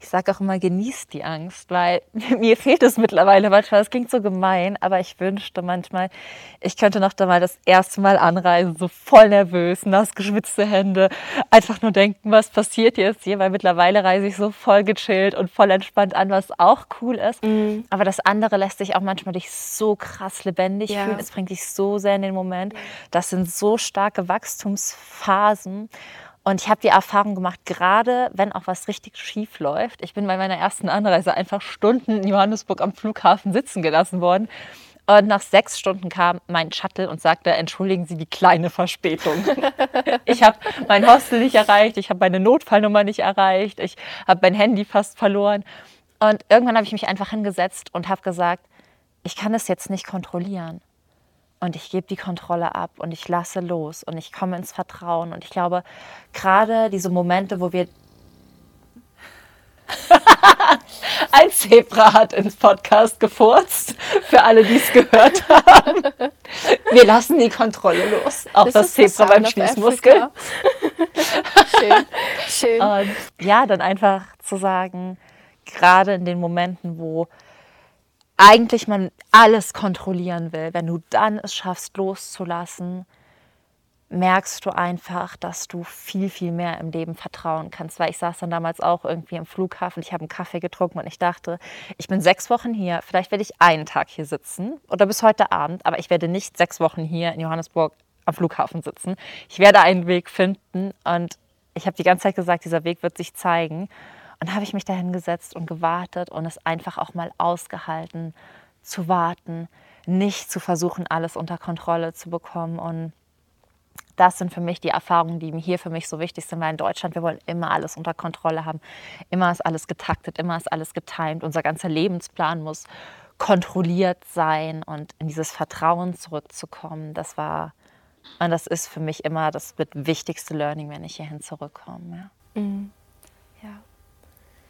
ich sage auch immer, genießt die Angst, weil mir fehlt es mittlerweile manchmal. Es klingt so gemein, aber ich wünschte manchmal, ich könnte noch da mal das erste Mal anreisen, so voll nervös, nass geschwitzte Hände, einfach nur denken, was passiert jetzt hier, weil mittlerweile reise ich so voll gechillt und voll entspannt an, was auch cool ist. Mhm. Aber das andere lässt sich auch manchmal dich so krass lebendig ja. fühlen. Es bringt dich so sehr in den Moment. Das sind so starke Wachstumsphasen. Und ich habe die Erfahrung gemacht, gerade wenn auch was richtig schief läuft. Ich bin bei meiner ersten Anreise einfach Stunden in Johannesburg am Flughafen sitzen gelassen worden. Und nach sechs Stunden kam mein Shuttle und sagte, entschuldigen Sie die kleine Verspätung. ich habe mein Hostel nicht erreicht, ich habe meine Notfallnummer nicht erreicht, ich habe mein Handy fast verloren. Und irgendwann habe ich mich einfach hingesetzt und habe gesagt, ich kann es jetzt nicht kontrollieren und ich gebe die Kontrolle ab und ich lasse los und ich komme ins Vertrauen. Und ich glaube, gerade diese Momente, wo wir. Ein Zebra hat ins Podcast gefurzt, für alle, die es gehört haben. Wir lassen die Kontrolle los. Auch das, das Zebra beim Schließmuskel. schön, schön. Und ja, dann einfach zu sagen, gerade in den Momenten, wo eigentlich man alles kontrollieren will, wenn du dann es schaffst loszulassen, merkst du einfach, dass du viel, viel mehr im Leben vertrauen kannst. Weil ich saß dann damals auch irgendwie im Flughafen, ich habe einen Kaffee getrunken und ich dachte, ich bin sechs Wochen hier, vielleicht werde ich einen Tag hier sitzen oder bis heute Abend, aber ich werde nicht sechs Wochen hier in Johannesburg am Flughafen sitzen. Ich werde einen Weg finden und ich habe die ganze Zeit gesagt, dieser Weg wird sich zeigen. Und habe ich mich da hingesetzt und gewartet und es einfach auch mal ausgehalten zu warten, nicht zu versuchen, alles unter Kontrolle zu bekommen. Und das sind für mich die Erfahrungen, die hier für mich so wichtig sind, weil in Deutschland, wir wollen immer alles unter Kontrolle haben. Immer ist alles getaktet, immer ist alles getimt. Unser ganzer Lebensplan muss kontrolliert sein und in dieses Vertrauen zurückzukommen, das war und das ist für mich immer das wichtigste Learning, wenn ich hierhin zurückkomme. Ja. Mhm.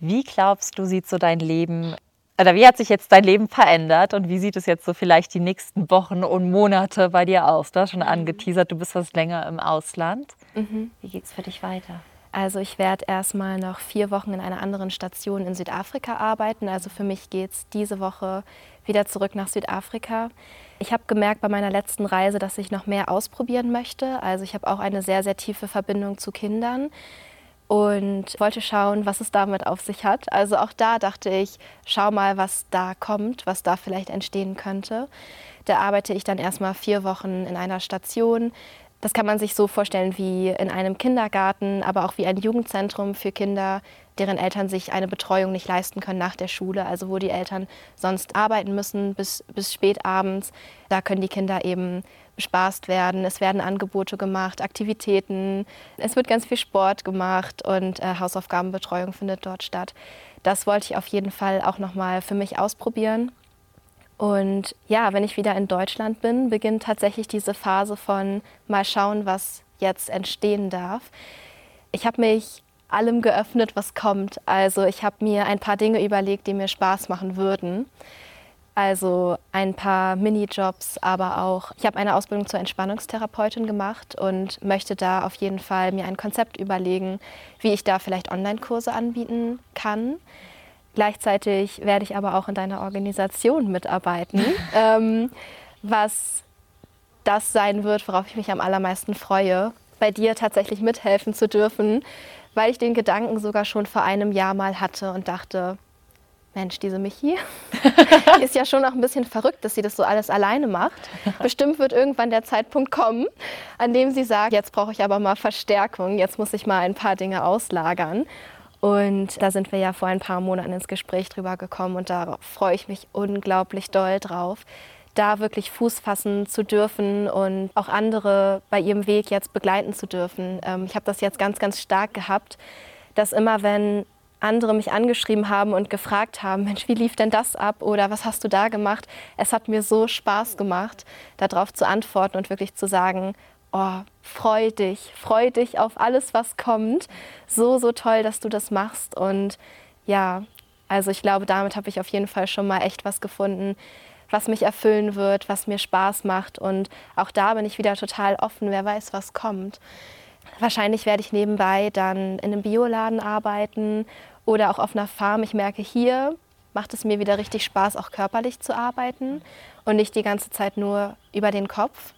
Wie glaubst du, sieht so dein Leben oder wie hat sich jetzt dein Leben verändert und wie sieht es jetzt so vielleicht die nächsten Wochen und Monate bei dir aus? Du hast schon mhm. angeteasert, du bist was länger im Ausland. Mhm. Wie geht es für dich weiter? Also ich werde erstmal noch vier Wochen in einer anderen Station in Südafrika arbeiten. Also für mich geht es diese Woche wieder zurück nach Südafrika. Ich habe gemerkt bei meiner letzten Reise, dass ich noch mehr ausprobieren möchte. Also ich habe auch eine sehr, sehr tiefe Verbindung zu Kindern und wollte schauen, was es damit auf sich hat. Also auch da dachte ich, schau mal, was da kommt, was da vielleicht entstehen könnte. Da arbeite ich dann erstmal vier Wochen in einer Station. Das kann man sich so vorstellen wie in einem Kindergarten, aber auch wie ein Jugendzentrum für Kinder, deren Eltern sich eine Betreuung nicht leisten können nach der Schule, also wo die Eltern sonst arbeiten müssen bis, bis spät abends. Da können die Kinder eben bespaßt werden. Es werden Angebote gemacht, Aktivitäten. Es wird ganz viel Sport gemacht und äh, Hausaufgabenbetreuung findet dort statt. Das wollte ich auf jeden Fall auch noch mal für mich ausprobieren. Und ja, wenn ich wieder in Deutschland bin, beginnt tatsächlich diese Phase von mal schauen, was jetzt entstehen darf. Ich habe mich allem geöffnet, was kommt. Also ich habe mir ein paar Dinge überlegt, die mir Spaß machen würden. Also ein paar Minijobs, aber auch, ich habe eine Ausbildung zur Entspannungstherapeutin gemacht und möchte da auf jeden Fall mir ein Konzept überlegen, wie ich da vielleicht Online-Kurse anbieten kann. Gleichzeitig werde ich aber auch in deiner Organisation mitarbeiten, ähm, was das sein wird, worauf ich mich am allermeisten freue, bei dir tatsächlich mithelfen zu dürfen, weil ich den Gedanken sogar schon vor einem Jahr mal hatte und dachte, Mensch, diese Michi ist ja schon auch ein bisschen verrückt, dass sie das so alles alleine macht. Bestimmt wird irgendwann der Zeitpunkt kommen, an dem sie sagt, jetzt brauche ich aber mal Verstärkung, jetzt muss ich mal ein paar Dinge auslagern. Und da sind wir ja vor ein paar Monaten ins Gespräch drüber gekommen und darauf freue ich mich unglaublich doll drauf, da wirklich Fuß fassen zu dürfen und auch andere bei ihrem Weg jetzt begleiten zu dürfen. Ähm, ich habe das jetzt ganz, ganz stark gehabt, dass immer wenn andere mich angeschrieben haben und gefragt haben, Mensch, wie lief denn das ab oder was hast du da gemacht? Es hat mir so Spaß gemacht, darauf zu antworten und wirklich zu sagen, oh, freu dich, freu dich auf alles, was kommt. So, so toll, dass du das machst. Und ja, also ich glaube, damit habe ich auf jeden Fall schon mal echt was gefunden, was mich erfüllen wird, was mir Spaß macht. Und auch da bin ich wieder total offen, wer weiß, was kommt. Wahrscheinlich werde ich nebenbei dann in einem Bioladen arbeiten oder auch auf einer Farm. Ich merke, hier macht es mir wieder richtig Spaß, auch körperlich zu arbeiten und nicht die ganze Zeit nur über den Kopf.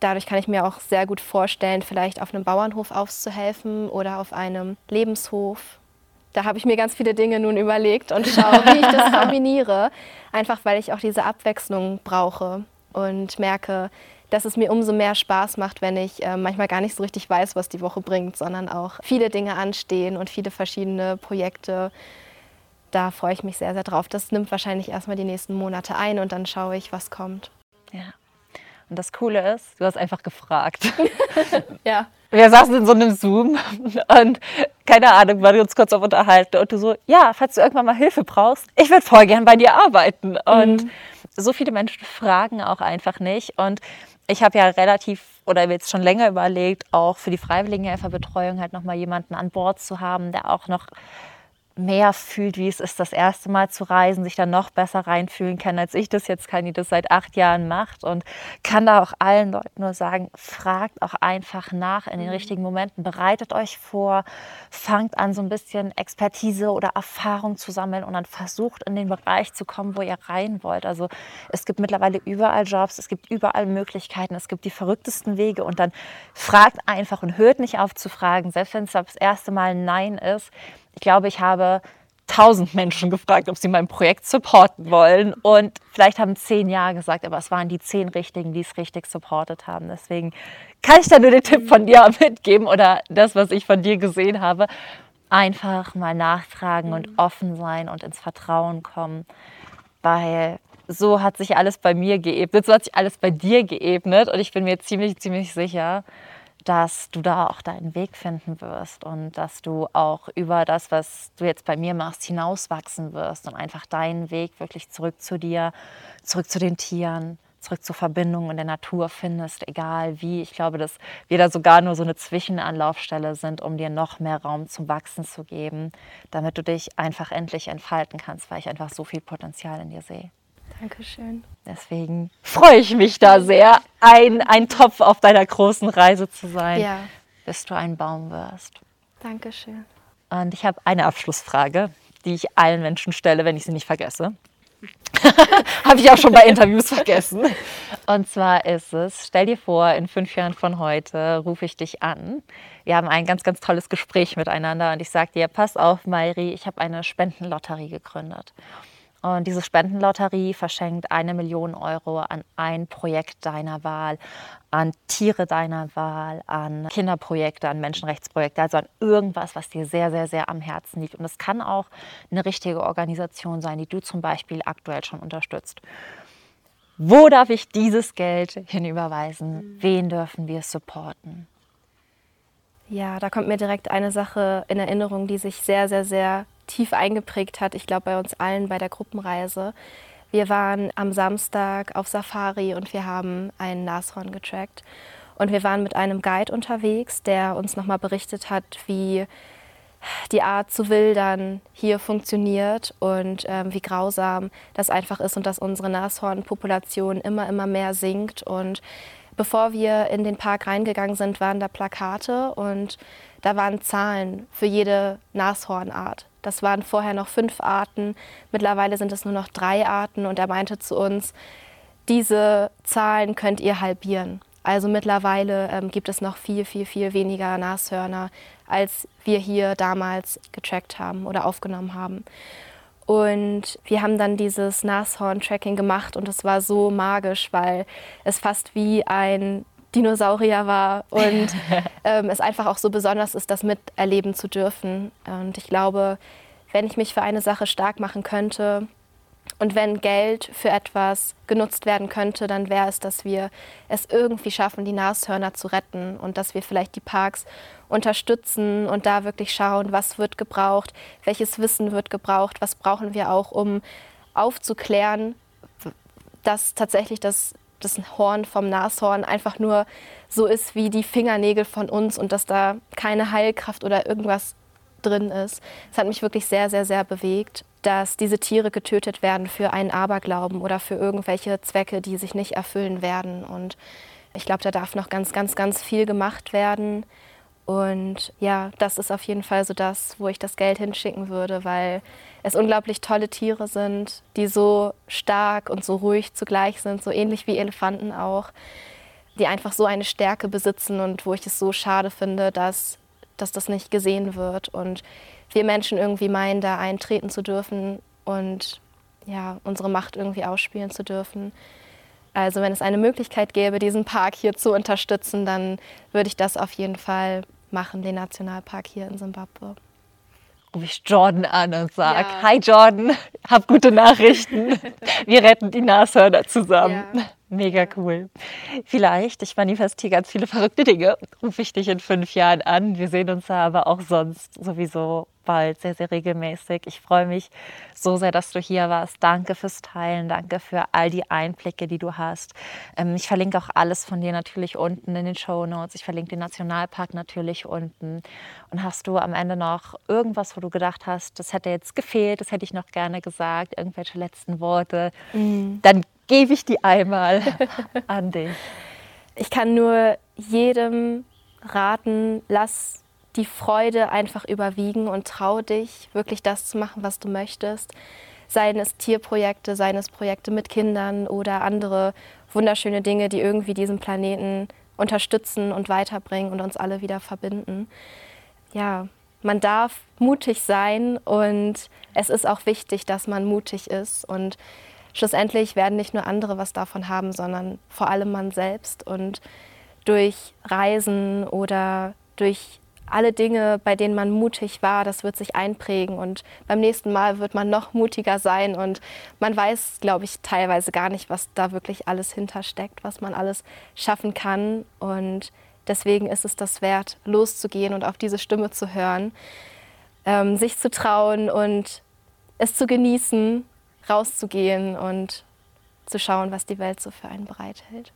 Dadurch kann ich mir auch sehr gut vorstellen, vielleicht auf einem Bauernhof auszuhelfen oder auf einem Lebenshof da habe ich mir ganz viele Dinge nun überlegt und schaue, wie ich das kombiniere. Einfach weil ich auch diese Abwechslung brauche und merke, dass es mir umso mehr Spaß macht, wenn ich äh, manchmal gar nicht so richtig weiß, was die Woche bringt, sondern auch viele Dinge anstehen und viele verschiedene Projekte. Da freue ich mich sehr, sehr drauf. Das nimmt wahrscheinlich erstmal die nächsten Monate ein und dann schaue ich, was kommt. Ja. Und das Coole ist, du hast einfach gefragt. ja. Wir saßen in so einem Zoom und keine Ahnung, wir uns kurz auf unterhalten und du so, ja, falls du irgendwann mal Hilfe brauchst, ich würde voll gern bei dir arbeiten. Und mhm. so viele Menschen fragen auch einfach nicht. Und ich habe ja relativ oder jetzt schon länger überlegt, auch für die Freiwilligenhelferbetreuung halt nochmal jemanden an Bord zu haben, der auch noch mehr fühlt, wie es ist, das erste Mal zu reisen, sich dann noch besser reinfühlen kann, als ich das jetzt kann, die das seit acht Jahren macht und kann da auch allen Leuten nur sagen, fragt auch einfach nach in den mhm. richtigen Momenten, bereitet euch vor, fangt an, so ein bisschen Expertise oder Erfahrung zu sammeln und dann versucht in den Bereich zu kommen, wo ihr rein wollt. Also es gibt mittlerweile überall Jobs, es gibt überall Möglichkeiten, es gibt die verrücktesten Wege und dann fragt einfach und hört nicht auf zu fragen, selbst wenn es das erste Mal ein Nein ist, ich glaube, ich habe tausend Menschen gefragt, ob sie mein Projekt supporten wollen. Und vielleicht haben zehn Ja gesagt, aber es waren die zehn Richtigen, die es richtig supportet haben. Deswegen kann ich da nur den Tipp von dir mitgeben oder das, was ich von dir gesehen habe. Einfach mal nachfragen und offen sein und ins Vertrauen kommen. Weil so hat sich alles bei mir geebnet, so hat sich alles bei dir geebnet. Und ich bin mir ziemlich, ziemlich sicher, dass du da auch deinen Weg finden wirst und dass du auch über das, was du jetzt bei mir machst, hinauswachsen wirst und einfach deinen Weg wirklich zurück zu dir, zurück zu den Tieren, zurück zur Verbindung in der Natur findest, egal wie. Ich glaube, dass wir da sogar nur so eine Zwischenanlaufstelle sind, um dir noch mehr Raum zum Wachsen zu geben, damit du dich einfach endlich entfalten kannst, weil ich einfach so viel Potenzial in dir sehe. Dankeschön. Deswegen freue ich mich da sehr, ein, ein Topf auf deiner großen Reise zu sein, ja. bis du ein Baum wirst. Dankeschön. Und ich habe eine Abschlussfrage, die ich allen Menschen stelle, wenn ich sie nicht vergesse. habe ich auch schon bei Interviews vergessen. Und zwar ist es, stell dir vor, in fünf Jahren von heute rufe ich dich an. Wir haben ein ganz, ganz tolles Gespräch miteinander und ich sage dir, pass auf, Mairi, ich habe eine Spendenlotterie gegründet. Und diese Spendenlotterie verschenkt eine Million Euro an ein Projekt deiner Wahl, an Tiere deiner Wahl, an Kinderprojekte, an Menschenrechtsprojekte, also an irgendwas, was dir sehr, sehr, sehr am Herzen liegt. Und es kann auch eine richtige Organisation sein, die du zum Beispiel aktuell schon unterstützt. Wo darf ich dieses Geld hinüberweisen? Wen dürfen wir supporten? Ja, da kommt mir direkt eine Sache in Erinnerung, die sich sehr, sehr, sehr tief eingeprägt hat, ich glaube bei uns allen bei der Gruppenreise, Wir waren am Samstag auf Safari und wir haben einen Nashorn getrackt. Und wir waren mit einem Guide unterwegs, der uns nochmal berichtet hat, wie die Art zu wildern hier funktioniert und ähm, wie grausam das einfach ist und dass unsere Nashornpopulation immer, immer mehr sinkt. Und bevor wir in den Park reingegangen sind, waren da Plakate und da waren Zahlen für jede Nashornart. Das waren vorher noch fünf Arten, mittlerweile sind es nur noch drei Arten und er meinte zu uns, diese Zahlen könnt ihr halbieren. Also mittlerweile ähm, gibt es noch viel, viel, viel weniger Nashörner, als wir hier damals getrackt haben oder aufgenommen haben. Und wir haben dann dieses Nashorn-Tracking gemacht und es war so magisch, weil es fast wie ein Dinosaurier war und ähm, es einfach auch so besonders ist, das miterleben zu dürfen. Und ich glaube, wenn ich mich für eine Sache stark machen könnte, und wenn Geld für etwas genutzt werden könnte, dann wäre es, dass wir es irgendwie schaffen, die Nashörner zu retten und dass wir vielleicht die Parks unterstützen und da wirklich schauen, was wird gebraucht, welches Wissen wird gebraucht, was brauchen wir auch, um aufzuklären, dass tatsächlich das, das Horn vom Nashorn einfach nur so ist wie die Fingernägel von uns und dass da keine Heilkraft oder irgendwas drin ist. Es hat mich wirklich sehr, sehr, sehr bewegt dass diese Tiere getötet werden für einen Aberglauben oder für irgendwelche Zwecke, die sich nicht erfüllen werden. Und ich glaube, da darf noch ganz, ganz, ganz viel gemacht werden. Und ja, das ist auf jeden Fall so das, wo ich das Geld hinschicken würde, weil es unglaublich tolle Tiere sind, die so stark und so ruhig zugleich sind, so ähnlich wie Elefanten auch, die einfach so eine Stärke besitzen und wo ich es so schade finde, dass, dass das nicht gesehen wird. Und wir Menschen irgendwie meinen, da eintreten zu dürfen und ja, unsere Macht irgendwie ausspielen zu dürfen. Also wenn es eine Möglichkeit gäbe, diesen Park hier zu unterstützen, dann würde ich das auf jeden Fall machen, den Nationalpark hier in Simbabwe. Rufe ich Jordan an und sage, ja. hi Jordan, hab gute Nachrichten. Wir retten die Nashörner zusammen. Ja. Mega cool. Vielleicht, ich manifestiere ganz viele verrückte Dinge, rufe ich dich in fünf Jahren an. Wir sehen uns aber auch sonst sowieso bald sehr, sehr regelmäßig. Ich freue mich so sehr, dass du hier warst. Danke fürs Teilen, danke für all die Einblicke, die du hast. Ähm, ich verlinke auch alles von dir natürlich unten in den Show Notes. Ich verlinke den Nationalpark natürlich unten. Und hast du am Ende noch irgendwas, wo du gedacht hast, das hätte jetzt gefehlt, das hätte ich noch gerne gesagt, irgendwelche letzten Worte, mhm. dann gebe ich die einmal an dich. Ich kann nur jedem raten, lass die Freude einfach überwiegen und trau dich, wirklich das zu machen, was du möchtest. Seien es Tierprojekte, seien es Projekte mit Kindern oder andere wunderschöne Dinge, die irgendwie diesen Planeten unterstützen und weiterbringen und uns alle wieder verbinden. Ja, man darf mutig sein und es ist auch wichtig, dass man mutig ist. Und schlussendlich werden nicht nur andere was davon haben, sondern vor allem man selbst. Und durch Reisen oder durch alle Dinge, bei denen man mutig war, das wird sich einprägen und beim nächsten Mal wird man noch mutiger sein und man weiß, glaube ich, teilweise gar nicht, was da wirklich alles hintersteckt, was man alles schaffen kann und deswegen ist es das wert, loszugehen und auf diese Stimme zu hören, ähm, sich zu trauen und es zu genießen, rauszugehen und zu schauen, was die Welt so für einen bereithält.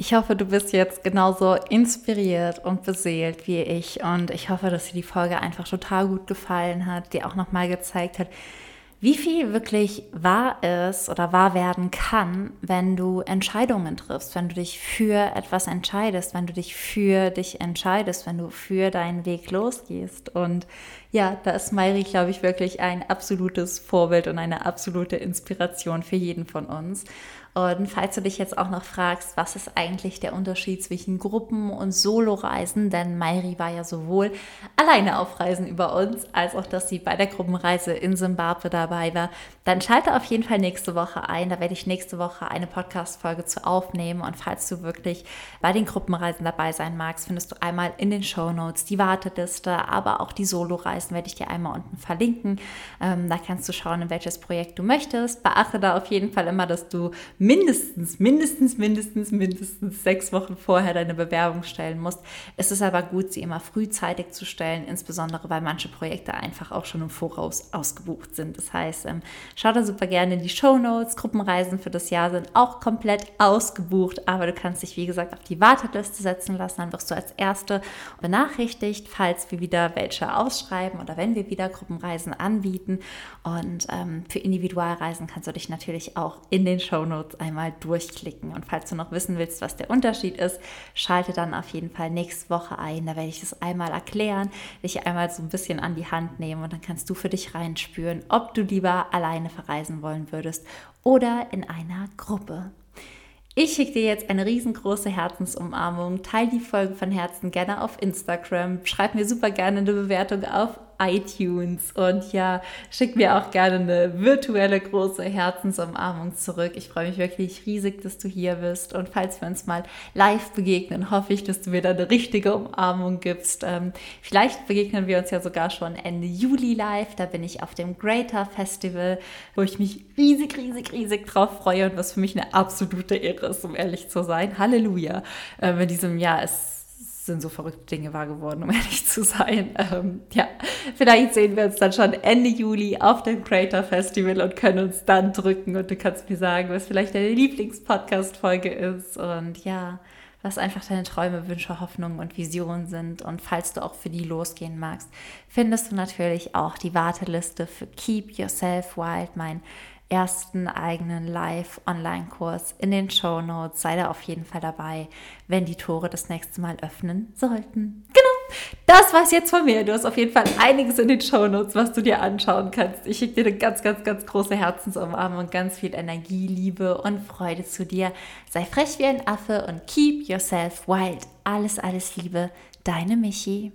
Ich hoffe, du bist jetzt genauso inspiriert und beseelt wie ich. Und ich hoffe, dass dir die Folge einfach total gut gefallen hat, dir auch nochmal gezeigt hat, wie viel wirklich wahr ist oder wahr werden kann, wenn du Entscheidungen triffst, wenn du dich für etwas entscheidest, wenn du dich für dich entscheidest, wenn du für deinen Weg losgehst. Und ja, da ist Mairi, glaube ich, wirklich ein absolutes Vorbild und eine absolute Inspiration für jeden von uns. Und falls du dich jetzt auch noch fragst, was ist eigentlich der Unterschied zwischen Gruppen- und Solo-Reisen, denn Mairi war ja sowohl alleine auf Reisen über uns, als auch, dass sie bei der Gruppenreise in Simbabwe dabei war, dann schalte auf jeden Fall nächste Woche ein. Da werde ich nächste Woche eine Podcast-Folge zu aufnehmen. Und falls du wirklich bei den Gruppenreisen dabei sein magst, findest du einmal in den Show Notes die Warteliste, aber auch die Solo-Reisen werde ich dir einmal unten verlinken. Ähm, da kannst du schauen, in welches Projekt du möchtest. Beachte da auf jeden Fall immer, dass du mindestens, mindestens, mindestens, mindestens sechs Wochen vorher deine Bewerbung stellen musst. Es ist aber gut, sie immer frühzeitig zu stellen, insbesondere weil manche Projekte einfach auch schon im Voraus ausgebucht sind. Das heißt, ähm, schau da super gerne in die Show Notes. Gruppenreisen für das Jahr sind auch komplett ausgebucht, aber du kannst dich, wie gesagt, auf die Warteliste setzen lassen. Dann wirst du als Erste benachrichtigt, falls wir wieder welche ausschreiben oder wenn wir wieder Gruppenreisen anbieten. Und ähm, für Individualreisen kannst du dich natürlich auch in den Show Notes einmal durchklicken. Und falls du noch wissen willst, was der Unterschied ist, schalte dann auf jeden Fall nächste Woche ein. Da werde ich das einmal erklären, dich einmal so ein bisschen an die Hand nehmen und dann kannst du für dich reinspüren, ob du lieber alleine verreisen wollen würdest oder in einer Gruppe. Ich schicke dir jetzt eine riesengroße Herzensumarmung. Teil die Folge von Herzen gerne auf Instagram. Schreib mir super gerne eine Bewertung auf iTunes und ja, schick mir auch gerne eine virtuelle große Herzensumarmung zurück. Ich freue mich wirklich riesig, dass du hier bist und falls wir uns mal live begegnen, hoffe ich, dass du mir da eine richtige Umarmung gibst. Ähm, vielleicht begegnen wir uns ja sogar schon Ende Juli live. Da bin ich auf dem Greater Festival, wo ich mich riesig, riesig, riesig drauf freue und was für mich eine absolute Ehre ist, um ehrlich zu sein. Halleluja. Ähm, in diesem Jahr ist sind so verrückte Dinge wahr geworden, um ehrlich zu sein. Ähm, ja, vielleicht sehen wir uns dann schon Ende Juli auf dem Creator Festival und können uns dann drücken und du kannst mir sagen, was vielleicht deine Lieblingspodcast-Folge ist und ja, was einfach deine Träume, Wünsche, Hoffnungen und Visionen sind. Und falls du auch für die losgehen magst, findest du natürlich auch die Warteliste für Keep Yourself Wild, mein ersten eigenen Live-Online-Kurs in den Show Notes. Sei da auf jeden Fall dabei, wenn die Tore das nächste Mal öffnen sollten. Genau, das war's jetzt von mir. Du hast auf jeden Fall einiges in den Show Notes, was du dir anschauen kannst. Ich schicke dir eine ganz, ganz, ganz große Herzensumarmung und ganz viel Energie, Liebe und Freude zu dir. Sei frech wie ein Affe und keep yourself wild. Alles, alles Liebe, deine Michi.